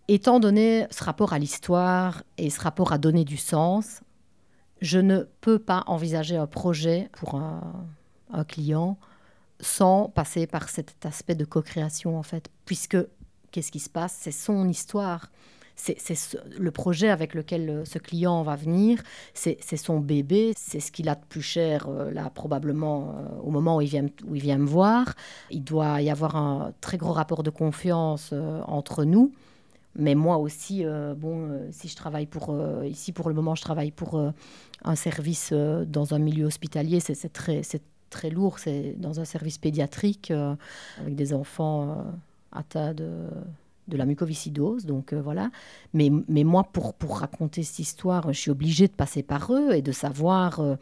étant donné ce rapport à l'histoire et ce rapport à donner du sens, je ne peux pas envisager un projet pour un, un client sans passer par cet aspect de co-création, en fait. Puisque, qu'est-ce qui se passe? C'est son histoire c'est le projet avec lequel euh, ce client va venir, c'est son bébé, c'est ce qu'il a de plus cher euh, là probablement euh, au moment où il, vient, où il vient me voir. Il doit y avoir un très gros rapport de confiance entre nous. Mais moi aussi, bon, si je travaille pour ici pour le moment, je travaille pour un service dans un milieu hospitalier, c'est très, très lourd. C'est dans un service pédiatrique avec des enfants atteints de de la mucoviscidose, donc euh, voilà. Mais, mais moi, pour, pour raconter cette histoire, je suis obligée de passer par eux et de savoir euh,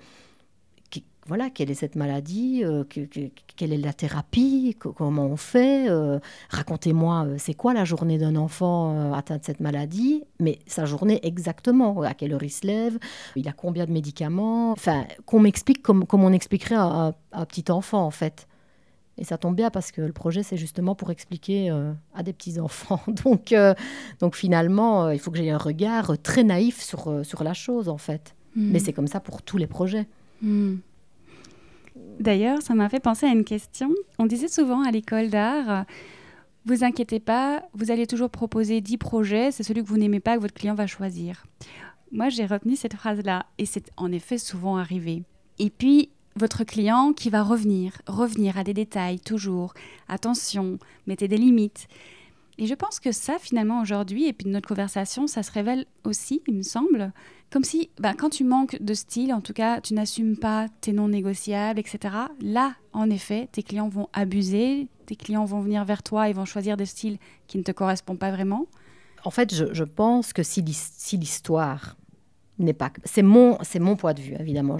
voilà, quelle est cette maladie, euh, que, quelle est la thérapie, comment on fait. Racontez-moi, c'est quoi la journée d'un enfant atteint de cette maladie, mais sa journée exactement, à quelle heure il se lève, il a combien de médicaments, enfin, qu'on m'explique comme, comme on expliquerait à un petit enfant, en fait. Et ça tombe bien parce que le projet, c'est justement pour expliquer euh, à des petits-enfants. [LAUGHS] Donc, euh, donc finalement, euh, il faut que j'ai un regard très naïf sur, sur la chose, en fait. Hmm. Mais c'est comme ça pour tous les projets. Hmm. D'ailleurs, ça m'a fait penser à une question. On disait souvent à l'école d'art, vous inquiétez pas, vous allez toujours proposer 10 projets, c'est celui que vous n'aimez pas que votre client va choisir. Moi, j'ai retenu cette phrase-là et c'est en effet souvent arrivé. Et puis, votre client qui va revenir, revenir à des détails toujours. Attention, mettez des limites. Et je pense que ça, finalement, aujourd'hui, et puis de notre conversation, ça se révèle aussi, il me semble, comme si, ben, quand tu manques de style, en tout cas, tu n'assumes pas tes non négociables, etc. Là, en effet, tes clients vont abuser, tes clients vont venir vers toi et vont choisir des styles qui ne te correspondent pas vraiment. En fait, je, pense que si l'histoire n'est pas... C'est mon, mon point de vue, évidemment.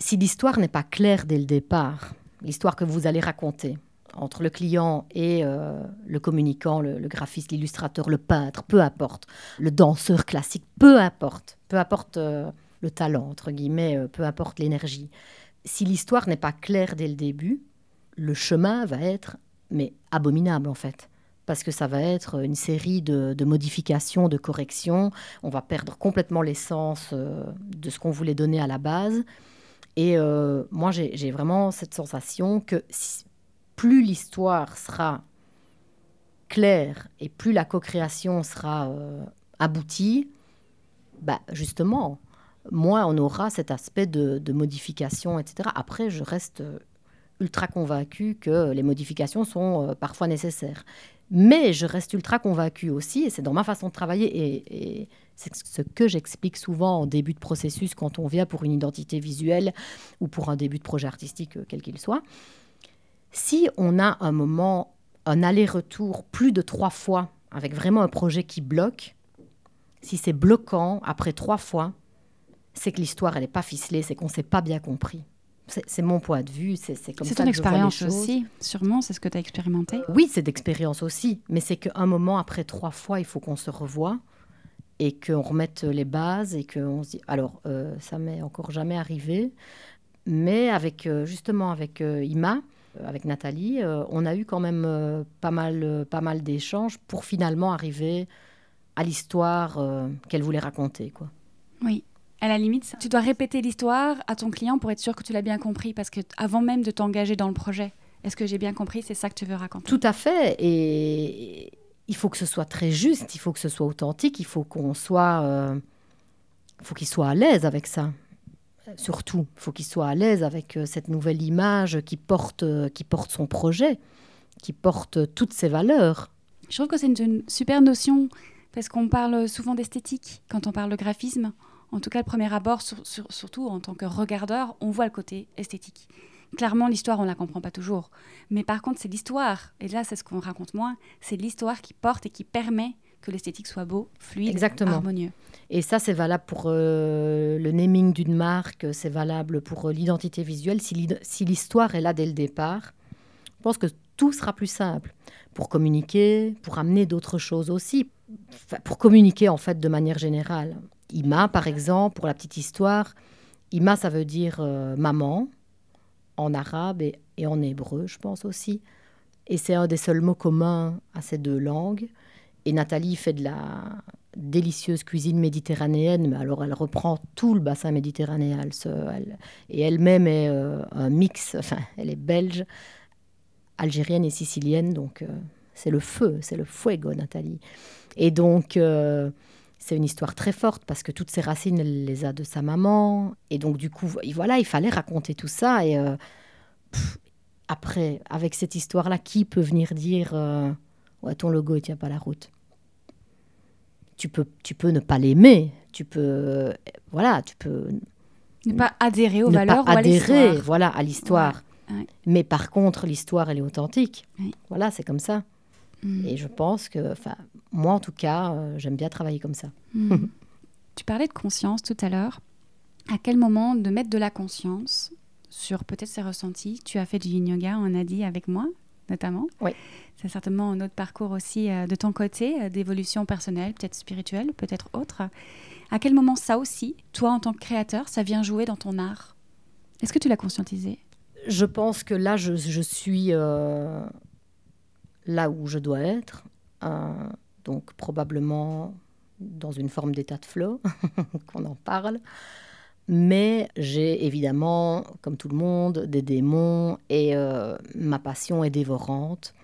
Si l'histoire n'est pas claire dès le départ, l'histoire que vous allez raconter entre le client et euh, le communicant, le, graphiste, l'illustrateur, le peintre, peu importe, le danseur classique, peu importe, peu importe euh, le talent, entre guillemets, euh, peu importe l'énergie. Si l'histoire n'est pas claire dès le début, le chemin va être, mais abominable en fait parce que ça va être une série de, de modifications, de corrections. On va perdre complètement l'essence de ce qu'on voulait donner à la base. Et euh, moi, j'ai vraiment cette sensation que plus l'histoire sera claire et plus la co-création sera euh, aboutie, bah, justement, moins on aura cet aspect de, modification, etc. Après, je reste ultra convaincue que les modifications sont euh, parfois nécessaires. Mais je reste ultra convaincue aussi, et c'est dans ma façon de travailler, et c'est ce que j'explique souvent en début de processus quand on vient pour une identité visuelle ou pour un début de projet artistique, euh, quel qu'il soit. Si on a un moment, un aller-retour plus de trois fois avec vraiment un projet qui bloque, si c'est bloquant après trois fois, c'est que l'histoire elle n'est pas ficelée, c'est qu'on ne s'est pas bien compris. C'est mon point de vue, c'est comme ça. C'est ton expérience aussi, sûrement, c'est ce que tu as expérimenté. Oui, c'est d'expérience aussi, mais c'est qu'un moment après trois fois, il faut qu'on se revoie et qu'on remette les bases et qu'on se dit. Alors, euh, ça m'est encore jamais arrivé, mais avec euh, justement avec euh, Ima, avec Nathalie, on a eu quand même pas mal, pas mal d'échanges pour finalement arriver à l'histoire qu'elle voulait raconter, quoi. Oui. À la limite, tu dois répéter l'histoire à ton client pour être sûr que tu l'as bien compris, parce que avant même de t'engager dans le projet, est-ce que j'ai bien compris C'est ça que tu veux raconter? Tout à fait. Et il faut que ce soit très juste, il faut que ce soit authentique, il faut qu'on soit, euh, faut qu'il soit à l'aise avec ça. Surtout, il faut qu'il soit à l'aise avec euh, cette nouvelle image qui porte, euh, qui porte son projet, qui porte toutes ses valeurs. Je trouve que c'est une, super notion parce qu'on parle souvent d'esthétique quand on parle de graphisme en tout cas le premier abord, surtout en tant que regardeur, on voit le côté esthétique. Clairement, l'histoire, on ne la comprend pas toujours. Mais par contre, c'est l'histoire, et là, c'est ce qu'on raconte moins, c'est l'histoire qui porte et qui permet que l'esthétique soit beau, fluide, Exactement. harmonieux. Et ça, c'est valable pour euh, le naming d'une marque, c'est valable pour euh, l'identité visuelle. Si l'histoire est là dès le départ, je pense que tout sera plus simple pour communiquer, pour amener d'autres choses aussi, pour communiquer en fait de manière générale. Ima, par exemple, pour la petite histoire, Ima, ça veut dire euh, maman en arabe et, en hébreu, je pense aussi. Et c'est un des seuls mots communs à ces deux langues. Et Nathalie fait de la délicieuse cuisine méditerranéenne, mais alors elle reprend tout le bassin méditerranéen. Et elle-même est euh, un mix, [LAUGHS] enfin, elle est belge, algérienne et sicilienne, donc euh, c'est le feu, c'est le fuego, Nathalie. Et donc, c'est une histoire très forte parce que toutes ses racines, elle les a de sa maman. Et donc, du coup, voilà, il fallait raconter tout ça. Et euh, après, avec cette histoire-là, qui peut venir dire euh, ouais, ton logo ne tient pas la route? Tu peux, tu peux ne pas l'aimer. Tu peux. voilà, tu peux. Ne pas adhérer aux valeurs pas adhérer, voilà, à l'histoire. Mais par contre, l'histoire, elle est authentique. Voilà, c'est comme ça. Mm. Et je pense que, enfin, moi en tout cas, euh, j'aime bien travailler comme ça. Mm. [LAUGHS] tu parlais de conscience tout à l'heure. À quel moment de mettre de la conscience sur peut-être ses ressentis? Tu as fait du yin yoga, on a dit avec moi, notamment. Oui. C'est certainement un autre parcours aussi euh, de ton côté, euh, d'évolution personnelle, peut-être spirituelle, peut-être autre. À quel moment ça aussi, toi en tant que créateur, ça vient jouer dans ton art? Est-ce que tu l'as conscientisé? Je pense que là, je, je suis là où je dois être, donc probablement dans une forme d'état de flow, [LAUGHS] qu'on en parle. Mais j'ai évidemment, comme tout le monde, des démons et euh, ma passion est dévorante.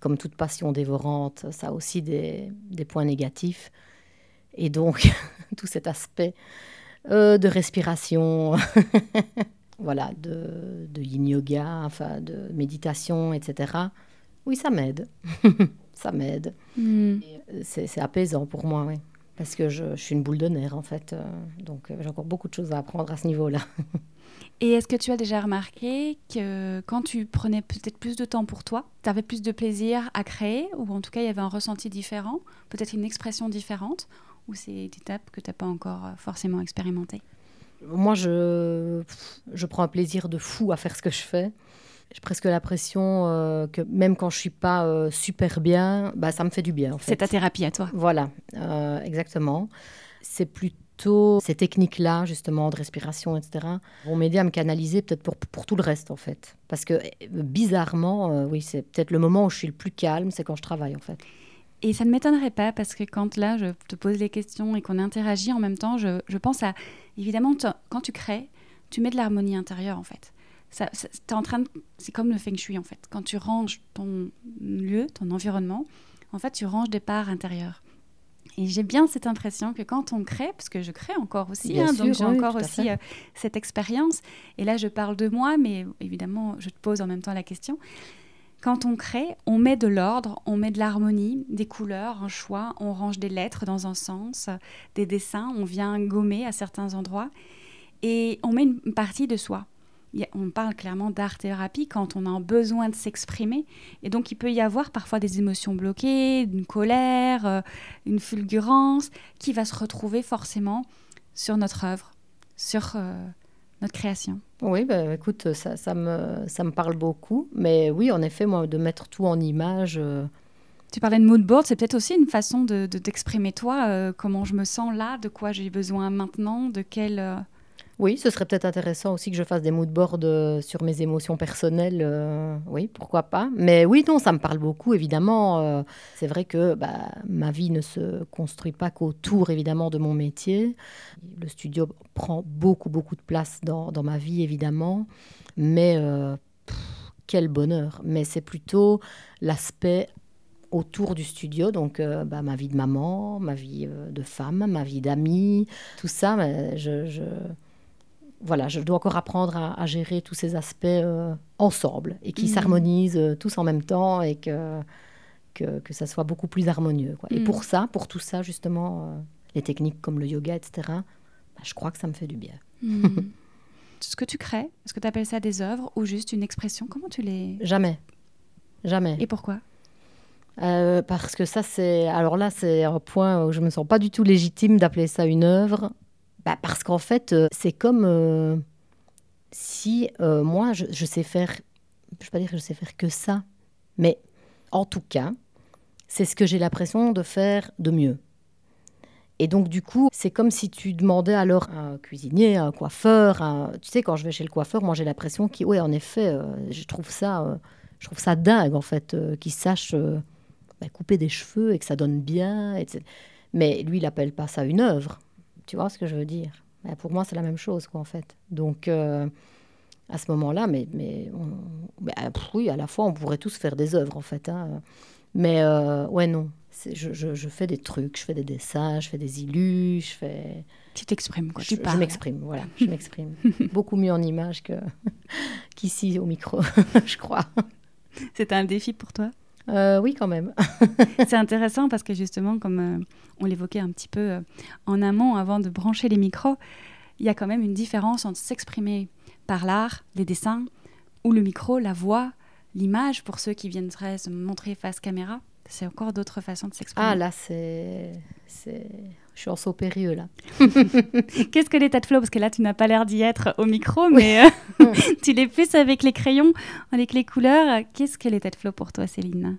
Comme toute passion dévorante, ça a aussi des, points négatifs. Et donc, [LAUGHS] tout cet aspect euh, de respiration, [LAUGHS] voilà, de, yin yoga, de méditation, etc oui, ça m'aide. Ça m'aide. Hmm. Euh, c'est apaisant pour moi, oui. Parce que je, suis une boule de nerfs, en fait. Euh, donc, euh, j'ai encore beaucoup de choses à apprendre à ce niveau-là. [LAUGHS] Et est-ce que tu as déjà remarqué que quand tu prenais peut-être plus de temps pour toi, tu avais plus de plaisir à créer, ou en tout cas il y avait un ressenti différent, peut-être une expression différente, ou c'est une étape que tu n'as pas encore forcément expérimentée Moi, je, je prends un plaisir de fou à faire ce que je fais. J'ai presque l'impression euh, que même quand je suis pas euh, super bien, bah, ça me fait du bien. En fait. C'est ta thérapie à toi. Voilà, euh, exactement. C'est plutôt ces techniques-là, justement, de respiration, etc., vont m'aider à me canaliser peut-être pour, pour tout le reste, en fait. Parce que bizarrement, oui, c'est peut-être le moment où je suis le plus calme, c'est quand je travaille, en fait. Et ça ne m'étonnerait pas parce que quand là, je te pose les questions et qu'on interagit en même temps, je, je pense à, évidemment, quand tu crées, tu mets de l'harmonie intérieure, en fait en train c'est comme le feng shui en fait. Quand tu ranges ton lieu, ton environnement, en fait, tu ranges des parts intérieures. Et j'ai bien cette impression que quand on crée, parce que je crée encore aussi, hein, donc j'ai encore aussi euh, cette expérience, et là je parle de moi, mais évidemment je te pose en même temps la question. Quand on crée, on met de l'ordre, on met de l'harmonie, des couleurs, un choix, on range des lettres dans un sens, des dessins, on vient gommer à certains endroits, et on met une partie de soi on parle clairement d'art-thérapie quand on a besoin de s'exprimer. Et donc, il peut y avoir parfois des émotions bloquées, une colère, euh, une fulgurance, qui va se retrouver forcément sur notre œuvre, sur euh, notre création. Oui, bah, écoute, ça, ça, me, ça me parle beaucoup. Mais oui, en effet, moi, de mettre tout en image... Euh, tu parlais de mood board, c'est peut-être aussi une façon de, d'exprimer toi, euh, comment je me sens là, de quoi j'ai besoin maintenant, de quel... Euh, oui, ce serait peut-être intéressant aussi que je fasse des mood boards euh, sur mes émotions personnelles. oui, pourquoi pas. Mais oui, non, ça me parle beaucoup, évidemment. c'est vrai que bah, ma vie ne se construit pas qu'autour, évidemment, de mon métier. Le studio prend beaucoup, beaucoup de place dans, dans ma vie, évidemment. Mais quel bonheur. Mais c'est plutôt l'aspect autour du studio, donc euh, bah, ma vie de maman, ma vie euh, de femme, ma vie d'amie, tout ça, voilà, je dois encore apprendre à, gérer tous ces aspects euh, ensemble et qui mmh. s'harmonisent tous en même temps et que, que, que, ça soit beaucoup plus harmonieux. Et pour mmh. ça, pour tout ça, justement, les techniques comme le yoga, etc., bah, je crois que ça me fait du bien. Mmh. [LAUGHS] Ce que tu crées, est-ce que tu appelles ça des œuvres ou juste une expression? Comment tu les... Jamais. Jamais. Et pourquoi? Euh, parce que ça, c'est. Alors là, c'est un point où je me sens pas du tout légitime d'appeler ça une œuvre. Bah, parce qu'en fait, euh, c'est comme euh, si moi, je, sais faire. Je ne vais pas dire que je sais faire que ça, mais en tout cas, c'est ce que j'ai l'impression de faire de mieux. Et donc, du coup, c'est comme si tu demandais alors à un cuisinier, un coiffeur. Tu sais, quand je vais chez le coiffeur, moi, j'ai l'impression qu'il. Oui, en effet, je trouve ça. je trouve ça dingue, en fait, qu'il sache bah, couper des cheveux et que ça donne bien. Etc. Mais lui, il n'appelle pas ça une œuvre. Tu vois ce que je veux dire? Bah, Pour moi, c'est la même chose, quoi, en fait. Donc, euh, à ce moment-là, mais, mais bah, oui, à la fois, on pourrait tous faire des œuvres, en fait. Hein. Mais euh, ouais, non. Je, je, je, fais des trucs, je fais des dessins, je fais des illus, je fais... Tu t'exprimes, quoi. Je, je m'exprime, voilà. Je m'exprime. [LAUGHS] Beaucoup mieux en image que [LAUGHS] qu'ici au micro, [LAUGHS] je crois. C'est un défi pour toi? Euh, oui, quand même. [LAUGHS] c'est intéressant parce que justement, comme euh, on l'évoquait un petit peu euh, en amont, avant de brancher les micros, il y a quand même une différence entre s'exprimer par l'art, les dessins, ou le micro, la voix, l'image, pour ceux qui viendraient se montrer face caméra. C'est encore d'autres façons de s'exprimer. Ah là, c'est... Je suis en saut périlleux, là. [LAUGHS] Qu'est-ce que l'état de flow? Parce que là, tu n'as pas l'air d'y être au micro, mais [LAUGHS] [LAUGHS] tu l'es plus avec les crayons, avec les couleurs. Qu'est-ce que l'état de flow pour toi, Céline?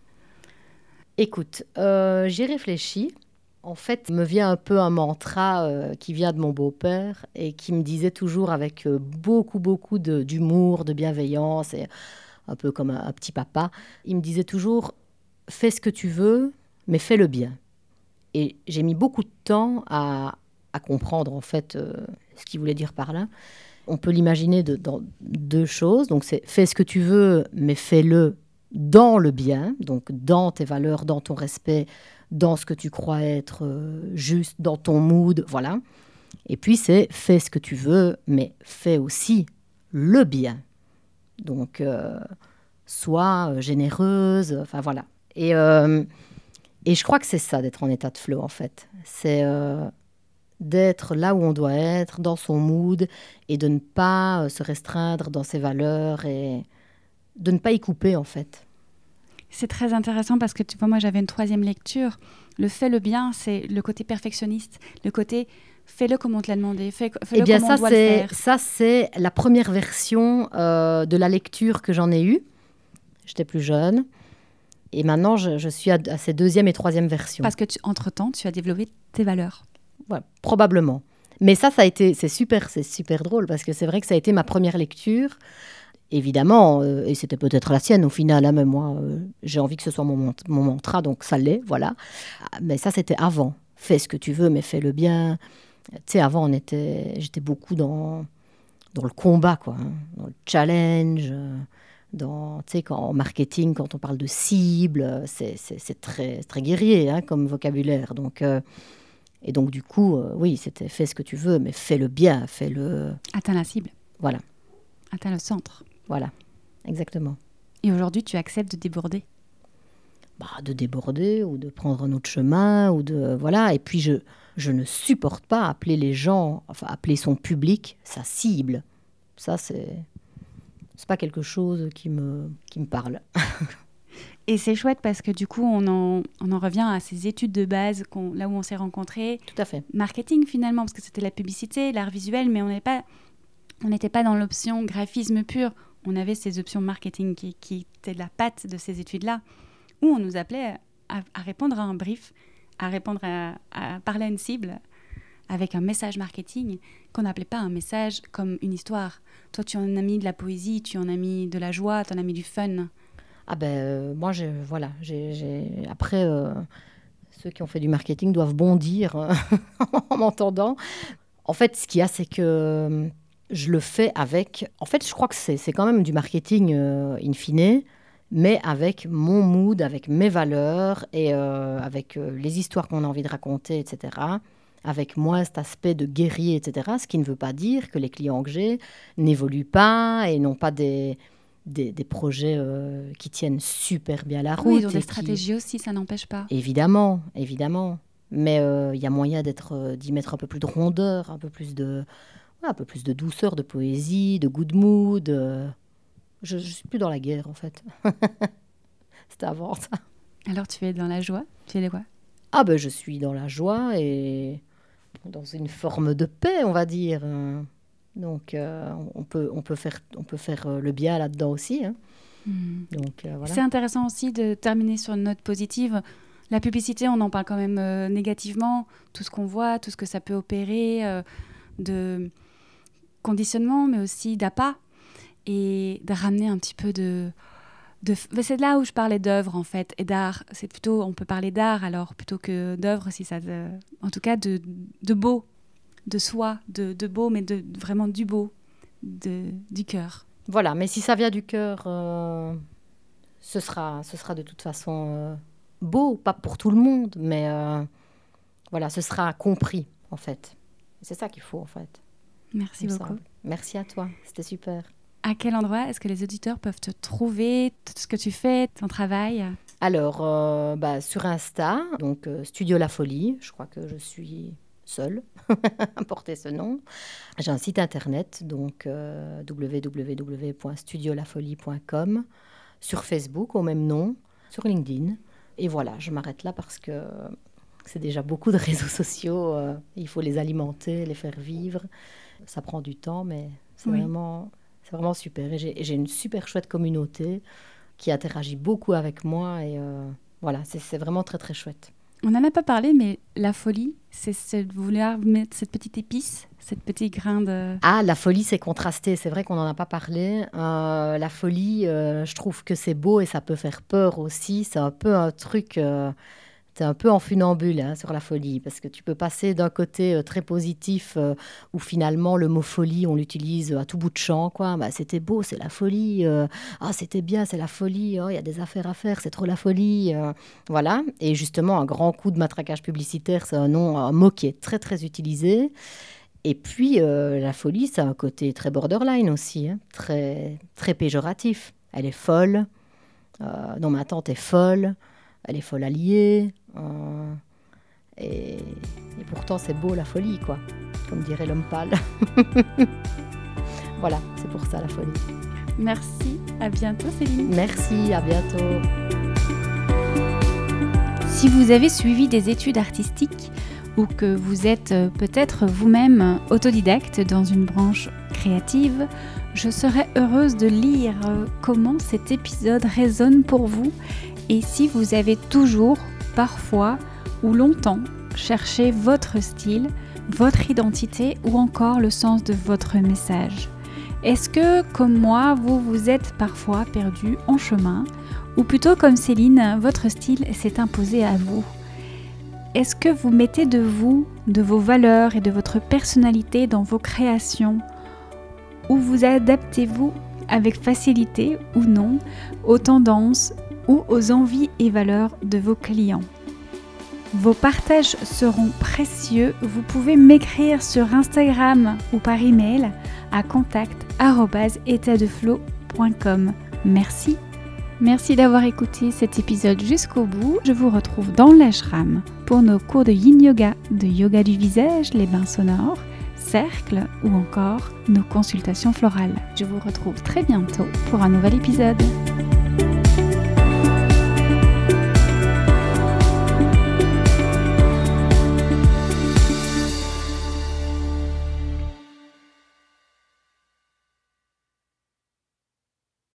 Écoute, euh, j'y réfléchis. En fait, me vient un peu un mantra euh, qui vient de mon beau-père et qui me disait toujours avec euh, beaucoup, beaucoup d'humour, de, bienveillance et un peu comme un, petit papa. Il me disait toujours fais ce que tu veux, mais fais le bien. Et j'ai mis beaucoup de temps à, comprendre en fait ce qu'il voulait dire par là. On peut l'imaginer dans deux choses. Donc c'est fais ce que tu veux, mais fais-le dans le bien, donc dans tes valeurs, dans ton respect, dans ce que tu crois être euh, juste, dans ton mood, voilà. Et puis c'est fais ce que tu veux, mais fais aussi le bien. Donc euh, sois euh, généreuse, enfin voilà. Et, et je crois que c'est ça d'être en état de flow en fait. C'est d'être là où on doit être, dans son mood, et de ne pas se restreindre dans ses valeurs et de ne pas y couper en fait. C'est très intéressant parce que tu vois, moi j'avais une troisième lecture. Le fait le bien, c'est le côté perfectionniste, le côté fais-le comme on te l'a demandé, fais, le eh bien, ça, c'est, Ça, c'est la première version euh, de la lecture que j'en ai eue. J'étais plus jeune. Et maintenant, je, suis à, ces deuxième et troisième versions. Parce que, entre-temps, tu as développé tes valeurs. Ouais, probablement. Mais ça, ça a été, c'est super, c'est super drôle parce que c'est vrai que ça a été ma première lecture évidemment, euh, et c'était peut-être la sienne au final, hein, même moi, euh, j'ai envie que ce soit mon, mon mantra, donc ça l'est, voilà. Mais ça, c'était avant. Fais ce que tu veux, mais fais-le bien. Tu sais, avant, on était, j'étais beaucoup dans, dans le combat, quoi, hein, dans le challenge, dans, tu sais, en marketing, quand on parle de cible, c'est très, très guerrier hein, comme vocabulaire. Donc, euh, et donc, du coup, oui, c'était fais ce que tu veux, mais fais-le bien, fais-le. Atteins la cible. Voilà. Atteins le centre. Voilà, exactement. Et aujourd'hui, tu acceptes de déborder? Bah, De déborder ou de prendre un autre chemin ou de voilà. Et puis je je ne supporte pas appeler les gens, enfin appeler son public sa cible. Ça c'est c'est pas quelque chose qui me, qui me parle. [LAUGHS] Et c'est chouette parce que du coup, on en, on en revient à ces études de base, là où on s'est rencontrés. Tout à fait. Marketing finalement, parce que c'était la publicité, l'art visuel, mais on n'était pas, on pas dans l'option graphisme pur. On avait ces options marketing qui, qui étaient la patte de ces études-là, où on nous appelait à, répondre à un brief, à répondre à, à parler à une cible avec un message marketing qu'on n'appelait pas un message comme une histoire. Toi, tu en as mis de la poésie, tu en as mis de la joie, tu en as mis du fun. Ah ben, euh, moi, voilà, j'ai, après, euh, ceux qui ont fait du marketing doivent bondir euh, [LAUGHS] en m'entendant. En fait, ce qu'il y a, c'est que je le fais avec... En fait, je crois que c'est, c'est quand même du marketing in fine, mais avec mon mood, avec mes valeurs et avec les histoires qu'on a envie de raconter, etc avec moi cet aspect de guerrier, etc. Ce qui ne veut pas dire que les clients que j'ai n'évoluent pas et n'ont pas des, des, projets euh, qui tiennent super bien la route. Oui, ils ont des stratégies aussi, ça n'empêche pas. Évidemment, évidemment. Mais euh, il y a moyen d'être, euh, d'y mettre un peu plus de rondeur, un peu plus de, un peu plus de douceur, de poésie, de good mood. Je ne suis plus dans la guerre, en fait. [LAUGHS] C'était avant ça. Alors, tu es dans la joie? Tu es quoi? Ah ben, je suis dans la joie et dans une forme de paix, on va dire. Donc, euh, on, peut, on, peut faire, on peut faire euh, le bien là-dedans aussi. Hein. Hmm. Donc, euh, voilà. C'est intéressant aussi de terminer sur une note positive. La publicité, on en parle quand même négativement. Tout ce qu'on voit, tout ce que ça peut opérer de conditionnement, mais aussi d'appât. Et de ramener un petit peu de, c'est là où je parlais d'œuvre en fait et d'art. C'est plutôt, on peut parler d'art alors plutôt que d'œuvre si ça, en tout cas de, de beau, de soi, de, de, beau, mais de vraiment du beau, de, du cœur. Voilà, mais si ça vient du cœur, euh, ce sera, ce sera de toute façon euh, beau, pas pour tout le monde, mais euh, voilà, ce sera compris en fait. C'est ça qu'il faut en fait. Merci beaucoup. Merci à toi, c'était super. À quel endroit est-ce que les auditeurs peuvent te trouver, tout ce que tu fais, ton travail? Alors, euh, bah, sur Insta, donc euh, Studio La Folie, je crois que je suis seule [LAUGHS] à porter ce nom. J'ai un site internet, donc euh, www.studiolafolie.com, sur Facebook au même nom, sur LinkedIn. Et voilà, je m'arrête là parce que c'est déjà beaucoup de réseaux sociaux. il faut les alimenter, les faire vivre. Ça prend du temps, mais c'est vraiment c'est vraiment super. Et j'ai une super chouette communauté qui interagit beaucoup avec moi. Et euh, voilà, c'est vraiment très, très chouette. On n'en a pas parlé, mais la folie, c'est vouloir mettre cette petite épice, cette petite grain de... Ah, la folie, c'est contrasté. C'est vrai qu'on n'en a pas parlé. Euh, la folie, euh, je trouve que c'est beau et ça peut faire peur aussi. C'est un peu un truc un peu en funambule hein, sur la folie, parce que tu peux passer d'un côté euh, très positif, euh, où finalement le mot folie, on l'utilise à tout bout de champ, quoi. Bah, c'était beau, c'est la folie. Euh, ah, c'était bien, c'est la folie. Oh, il y a des affaires à faire, c'est trop la folie. voilà. Et justement, un grand coup de matraquage publicitaire, c'est un mot qui est très très utilisé. Et puis, la folie, ça a un côté très borderline aussi, hein, très, très péjoratif. Elle est folle. non, ma tante est folle elle est folle alliée. Euh, et, pourtant, c'est beau la folie, quoi. Comme dirait l'homme pâle. [LAUGHS] voilà, c'est pour ça la folie. Merci, à bientôt Céline. Merci, à bientôt. Si vous avez suivi des études artistiques ou que vous êtes euh, peut-être vous-même autodidacte dans une branche créative, je serais heureuse de lire euh, comment cet épisode résonne pour vous et si vous avez toujours, parfois ou longtemps, cherché votre style, votre identité ou encore le sens de votre message. Est-ce que, comme moi, vous vous êtes parfois perdu en chemin Ou plutôt comme Céline, votre style s'est imposé à vous? Est-ce que vous mettez de vous, de vos valeurs et de votre personnalité dans vos créations? Ou vous adaptez-vous avec facilité ou non aux tendances, ou aux envies et valeurs de vos clients. Vos partages seront précieux. Vous pouvez m'écrire sur Instagram ou par email à contact@étatdeflow.com. Merci. Merci d'avoir écouté cet épisode jusqu'au bout. Je vous retrouve dans l'ashram pour nos cours de yin yoga, de yoga du visage, les bains sonores cercle ou encore nos consultations florales. Je vous retrouve très bientôt pour un nouvel épisode.